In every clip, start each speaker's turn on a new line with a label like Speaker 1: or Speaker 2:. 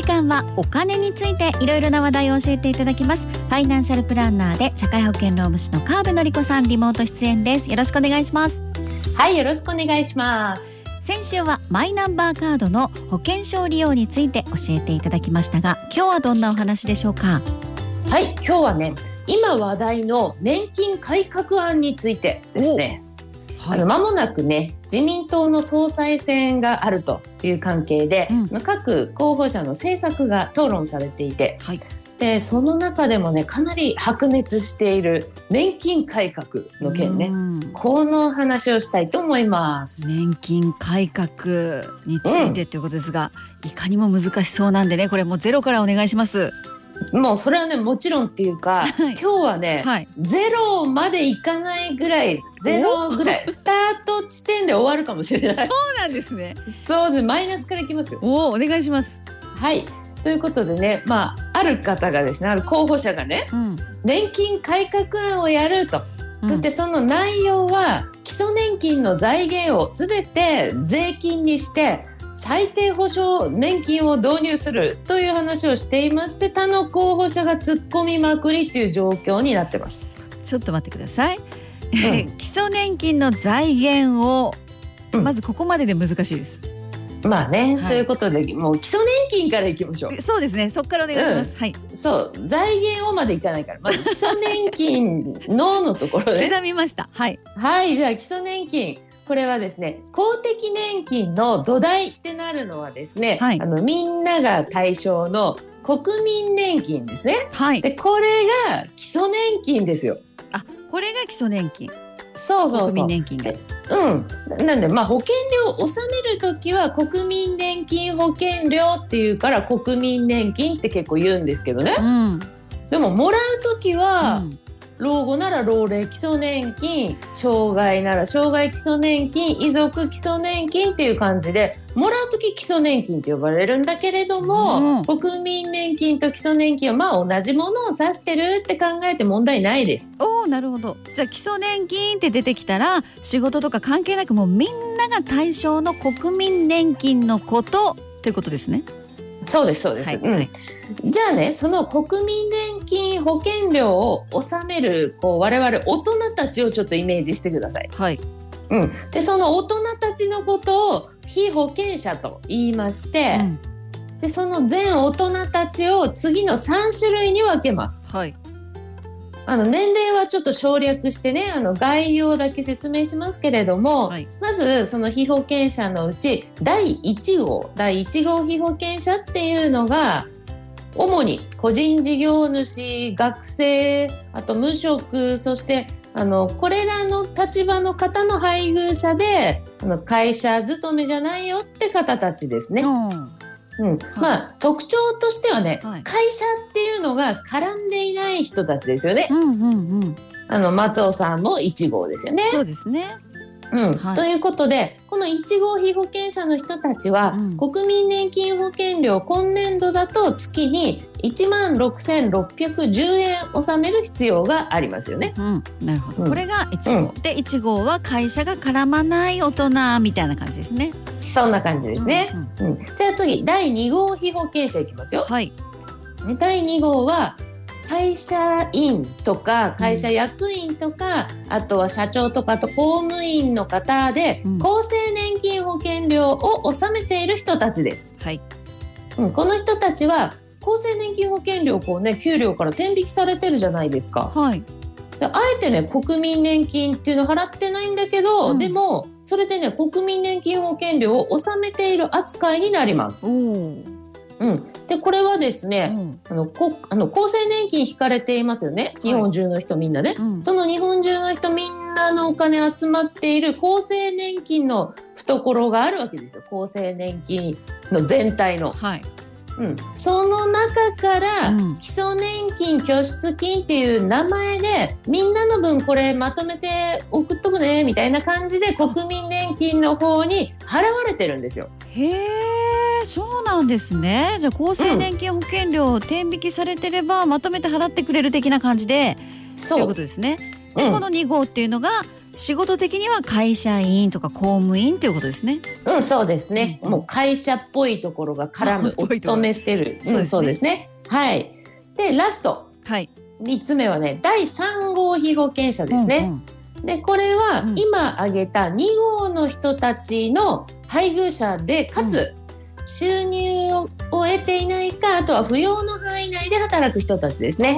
Speaker 1: 時間はお金についていろいろな話題を教えていただきます。ファイナンシャルプランナーで社会保険労務士の川辺典子さんリモート出演です。よろしくお願いします。
Speaker 2: はいよろしくお願いします。
Speaker 1: 先週はマイナンバーカードの保険証利用について教えていただきましたが今日はどんなお話でしょうか？
Speaker 2: はい今日はね今話題の年金改革案についてですねはい、あの間もなくね自民党の総裁選があるという関係で、うん、各候補者の政策が討論されていて、はい、でその中でもねかなり白熱している年金改革の件ね、この話をしたいと思います。
Speaker 1: 年金改革についてということですが、うん、いかにも難しそうなんでねこれもうゼロからお願いします
Speaker 2: もうそれはねもちろんっていうか、はい、今日はね、はい、ゼロまでいかないぐらいゼロぐらいスタート地点で終わるかもしれない。
Speaker 1: そうなんですね。
Speaker 2: そうでマイナスからいきますよ。
Speaker 1: おお願いします。
Speaker 2: はいということでね、まあ、ある方がですねある候補者がね、うん、年金改革案をやると、うん、そしてその内容は基礎年金の財源をすべて税金にして最低保障年金を導入するという話をしていまして他の候補者が突っ込みまくりという状況になってます。
Speaker 1: ちょっと待ってください、うん、基礎年金の財源を、まずここまでで難しいです。
Speaker 2: まあね、はい、ということでもう基礎年金からいきましょう。
Speaker 1: そうですね。そこからお願いします、うん、はい。
Speaker 2: そう。財源をまでいかないから。まず基礎年金ののところで
Speaker 1: 刻みました。はい。
Speaker 2: はい。じゃあ基礎年金これはですね公的年金の土台ってなるのはですね、はい、あのみんなが対象の国民年金ですね。はい、でこれが基礎年金ですよ。
Speaker 1: あこれが基礎年金。
Speaker 2: そうそうそう。
Speaker 1: 国民年金が。
Speaker 2: うん、なんでまあ保険料を納める時は国民年金保険料っていうから国民年金って結構言うんですけどね、うん、でももらう時は、うん、老後なら老齢基礎年金障害なら障害基礎年金遺族基礎年金っていう感じでもらう時基礎年金って呼ばれるんだけれども、うん、国民年金と基礎年金はまあ同じものを指してるって考えて問題ないです。
Speaker 1: おなるほどじゃあ基礎年金って出てきたら仕事とか関係なくもうみんなが対象の国民年金のことということですね。
Speaker 2: そうですそうです、はい。うん、じゃあねその国民年金保険料を納めるこう我々大人たちをちょっとイメージしてください。
Speaker 1: はい。
Speaker 2: うん、でその大人たちのことを被保険者と言いまして、うん、でその全大人たちを次の3種類に分けます。
Speaker 1: はい
Speaker 2: あの年齢はちょっと省略してねあの概要だけ説明しますけれども、はい、まずその被保険者のうち第1号第1号被保険者っていうのが主に個人事業主学生あと無職そしてあのこれらの立場の方の配偶者であの会社勤めじゃないよって方たちですね。うんうん、まあ特徴としてはね、はい、会社っていうのが絡んでいない人たちですよね。うんうんうん、あの松尾さんも1号ですよね。
Speaker 1: そうですね。
Speaker 2: うん。はい、ということでこの1号被保険者の人たちは、うん、国民年金保険料今年度だと月に1万6610円納める必要がありますよね。
Speaker 1: うん、なるほど、うん、これが1号、で1号は会社が絡まない大人みたいな感じですね。
Speaker 2: そんな感じですね。うん、うん、じゃあ次第2号被保険者いきますよ。
Speaker 1: はい。
Speaker 2: 第2号は会社員とか会社役員とか、うん、あとは社長とかと公務員の方で、うん、厚生年金保険料を納めている人たちです。
Speaker 1: はい。
Speaker 2: うん、この人たちは厚生年金保険料こうね給料から天引きされてるじゃないですか。
Speaker 1: はい。
Speaker 2: あえてね国民年金っていうの払ってないんだけど、うん、でもそれでね国民年金保険料を納めている扱いになります。うん、でこれはですね、うん、あのこあの厚生年金引かれていますよね、日本中の人みんなね、うん、その日本中の人みんなのお金集まっている厚生年金の懐があるわけですよ。厚生年金の全体の。
Speaker 1: はい。
Speaker 2: うん、その中から基礎年金拠出金っていう名前でみんなの分これまとめて送っとくねみたいな感じで国民年金の方に払われてるんですよ。
Speaker 1: へえそうなんですねじゃあ厚生年金保険料、天引きされてればまとめて払ってくれる的な感じでそういうことですね。で、うん、この2号っていうのが仕事的には会社員とか公務員っていうことですね。
Speaker 2: うんそうですね。もう会社っぽいところが絡む お勤めしてる。うん、そうですね。はい。でラスト。はい。3つ目はね第3号被保険者ですね。うんうん、でこれは今挙げた2号の人たちの配偶者でかつ、収入を得ていないかあとは扶養の範囲内で働く人たちですね。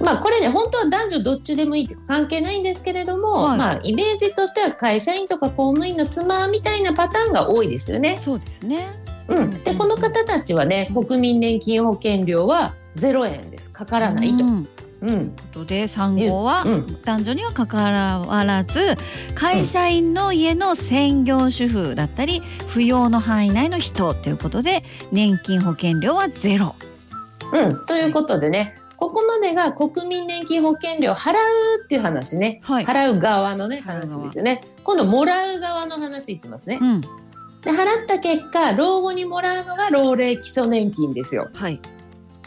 Speaker 2: まあこれね本当は男女どっちでもいいって関係ないんですけれども、はい、まあイメージとしては会社員とか公務員の妻みたいなパターンが多いですよね。
Speaker 1: そうですね。
Speaker 2: うん、でこの方たちはね国民年金保険料は0円ですかからないと。うん
Speaker 1: うん、ことで3号は男女にはかかわらず会社員の家の専業主婦だったり扶養の範囲内の人ということで年金保険料はゼロ。
Speaker 2: うん、ということでねここまでが国民年金保険料払うっていう話ね、はい、払う側のね話ですよね。今度もらう側の話いってますね、うん、で払った結果老後にもらうのが老齢基礎年金ですよ、はい、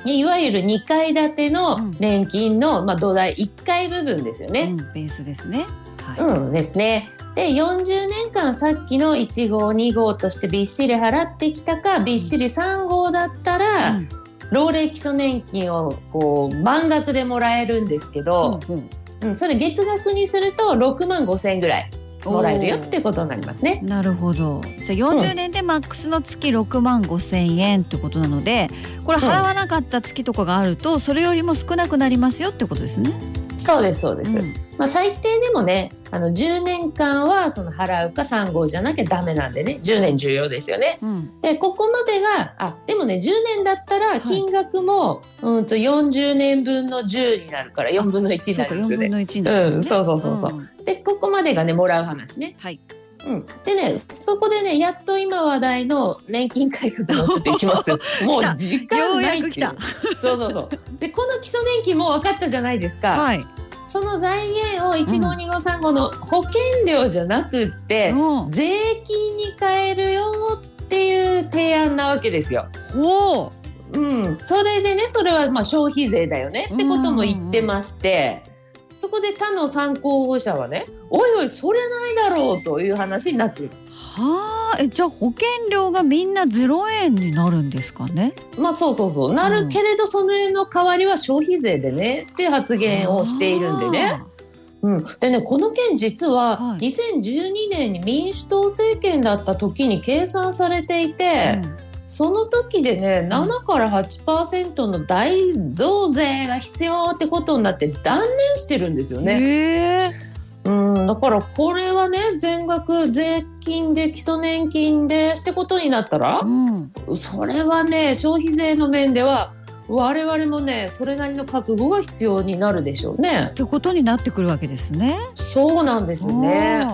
Speaker 2: いわゆる2階建ての年金の、まあ、土台1階部分ですよね。
Speaker 1: うん、ベースですね。
Speaker 2: はい、うんですね。で40年間さっきの1号2号としてびっしり払ってきたかびっしり3号だったら、うん、老齢基礎年金をこう満額でもらえるんですけど、うん、うん、それ月額にすると6万5千円ぐらい。もらえるよってことになりますね。
Speaker 1: なるほど。じゃあ40年でマックスの月6万5千円ってことなので、これ払わなかった月とかがあると、それよりも少なくなりますよってことですね。
Speaker 2: そうですそうです。うん、まあ最低でもね、あの10年間はその払うか3号じゃなきゃダメなんでね10年重要ですよね。うん、でここまでがあでもね10年だったら金額も、はい、うんと40年分の10になるから4分の1になるんですよね。うん、そうそうそうそう。うん、でここまでがねもらう話ね。はい。うん、でねそこでねやっと今話題の年金改革のちょっといきます。もう時間ないっていう。そうそうそう。でこの基礎年金も分かったじゃないですか、はい、その財源を1号2号3号の保険料じゃなくって、うん、税金に変えるよっていう提案なわけですよ。ほう。うん、それでねそれはまあ消費税だよねってことも言ってまして、そこで他の参考保者はねおいおいそれないだろうという話になっています。
Speaker 1: はあ、えじゃあ保険料がみんなゼロ円になるんですかね？
Speaker 2: まあそうそうそうなるけれど、それの代わりは消費税でねって発言をしているんでね。うん、でねこの件実は2012年に民主党政権だった時に計算されていて、うん、その時でね7から8%の大増税が必要ってことになって断念してるんですよね。うんだからこれはね全額税金で基礎年金でってことになったら、うん、それはね消費税の面では我々もねそれなりの覚悟が必要になるでしょうね。
Speaker 1: ってことになってくるわけですね。
Speaker 2: そうなんですね。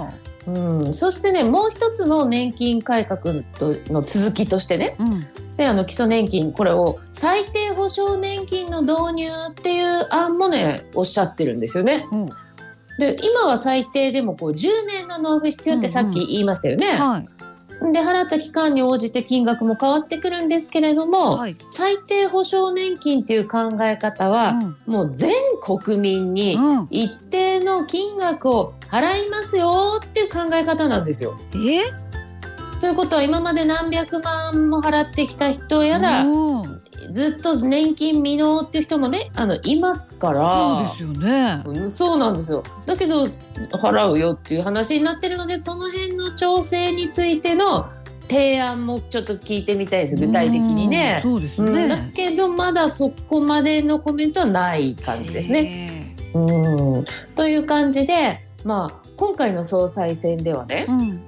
Speaker 2: うん、そしてねもう一つの年金改革との続きとしてね、うん、であの基礎年金これを最低保障年金の導入っていう案もねおっしゃってるんですよね。うん。で今は最低でもこう10年の納付必要ってさっき言いましたよね。うんうんはい。で払った期間に応じて金額も変わってくるんですけれども、はい、最低保障年金っていう考え方は、うん、もう全国民に一定の金額を払いますよっていう考え方なんですよ。え？ということは今まで何百万も払ってきた人やらずっと年金未納っていう人もねあのいますから。
Speaker 1: そうですよね、
Speaker 2: うん、そうなんですよ。だけど払うよっていう話になってるのでその辺の調整についての提案もちょっと聞いてみたいです具体的にね。
Speaker 1: そうですね、うん、
Speaker 2: だけどまだそこまでのコメントはない感じですね。うん。という感じで、まあ、今回の総裁選ではね、うん、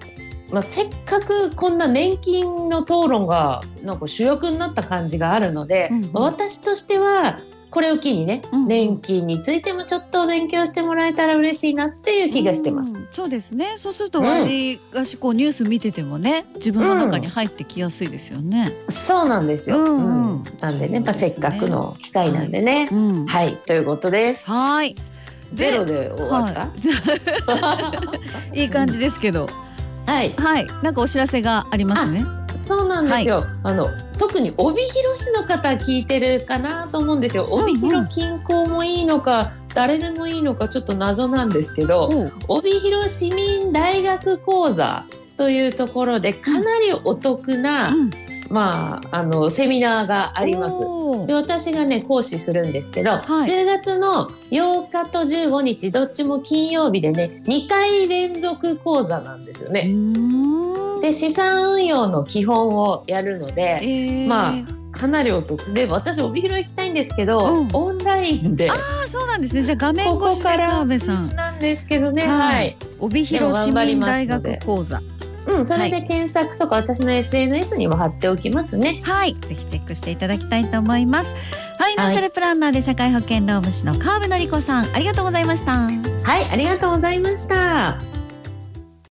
Speaker 2: まあ、せっかくこんな年金の討論がなんか主役になった感じがあるので、うんうん、私としてはこれを機にね、うんうん、年金についてもちょっと勉強してもらえたら嬉しいなっていう気がしてます。
Speaker 1: うん、そうですね。そうすると割がしこうニュース見ててもね、自分の中に入ってきやすいですよね。
Speaker 2: うん、そうなんですよ。うんうん、なんでね、まあ、せっかくの機会なんでね。はい、はい、ということです。
Speaker 1: はい。
Speaker 2: ゼロで終わった？
Speaker 1: はい、いい感じですけど。
Speaker 2: はい、
Speaker 1: はい、なんかお知らせがありますね。
Speaker 2: そそうなんですよ。はい、あの特に帯広市の方聞いてるかなと思うんですよ。帯広近郊もいいのか、うんうん、誰でもいいのかちょっと謎なんですけど、帯広市民大学講座というところでかなりお得な、うんまあ、あのセミナーがあります。で私がね講師するんですけど、はい、10月の8日と15日どっちも金曜日でね2回連続講座なんですよね。で資産運用の基本をやるので、えー、まあかなりお得。で私帯広行きたいんですけど、うん、オンラインで。あ
Speaker 1: あそうなんですね。じゃあ画面越しで川辺さん。
Speaker 2: なんですけどねはい、はい、
Speaker 1: 帯広市民大学講座
Speaker 2: うん、それで検索とか私の SNS にも貼っておきますね。
Speaker 1: はい、ぜひチェックしていただきたいと思います。ファイナンシャルプランナーで社会保険労務士の川辺典子さん、ありがとうございました。は
Speaker 2: い、ありがとうございました。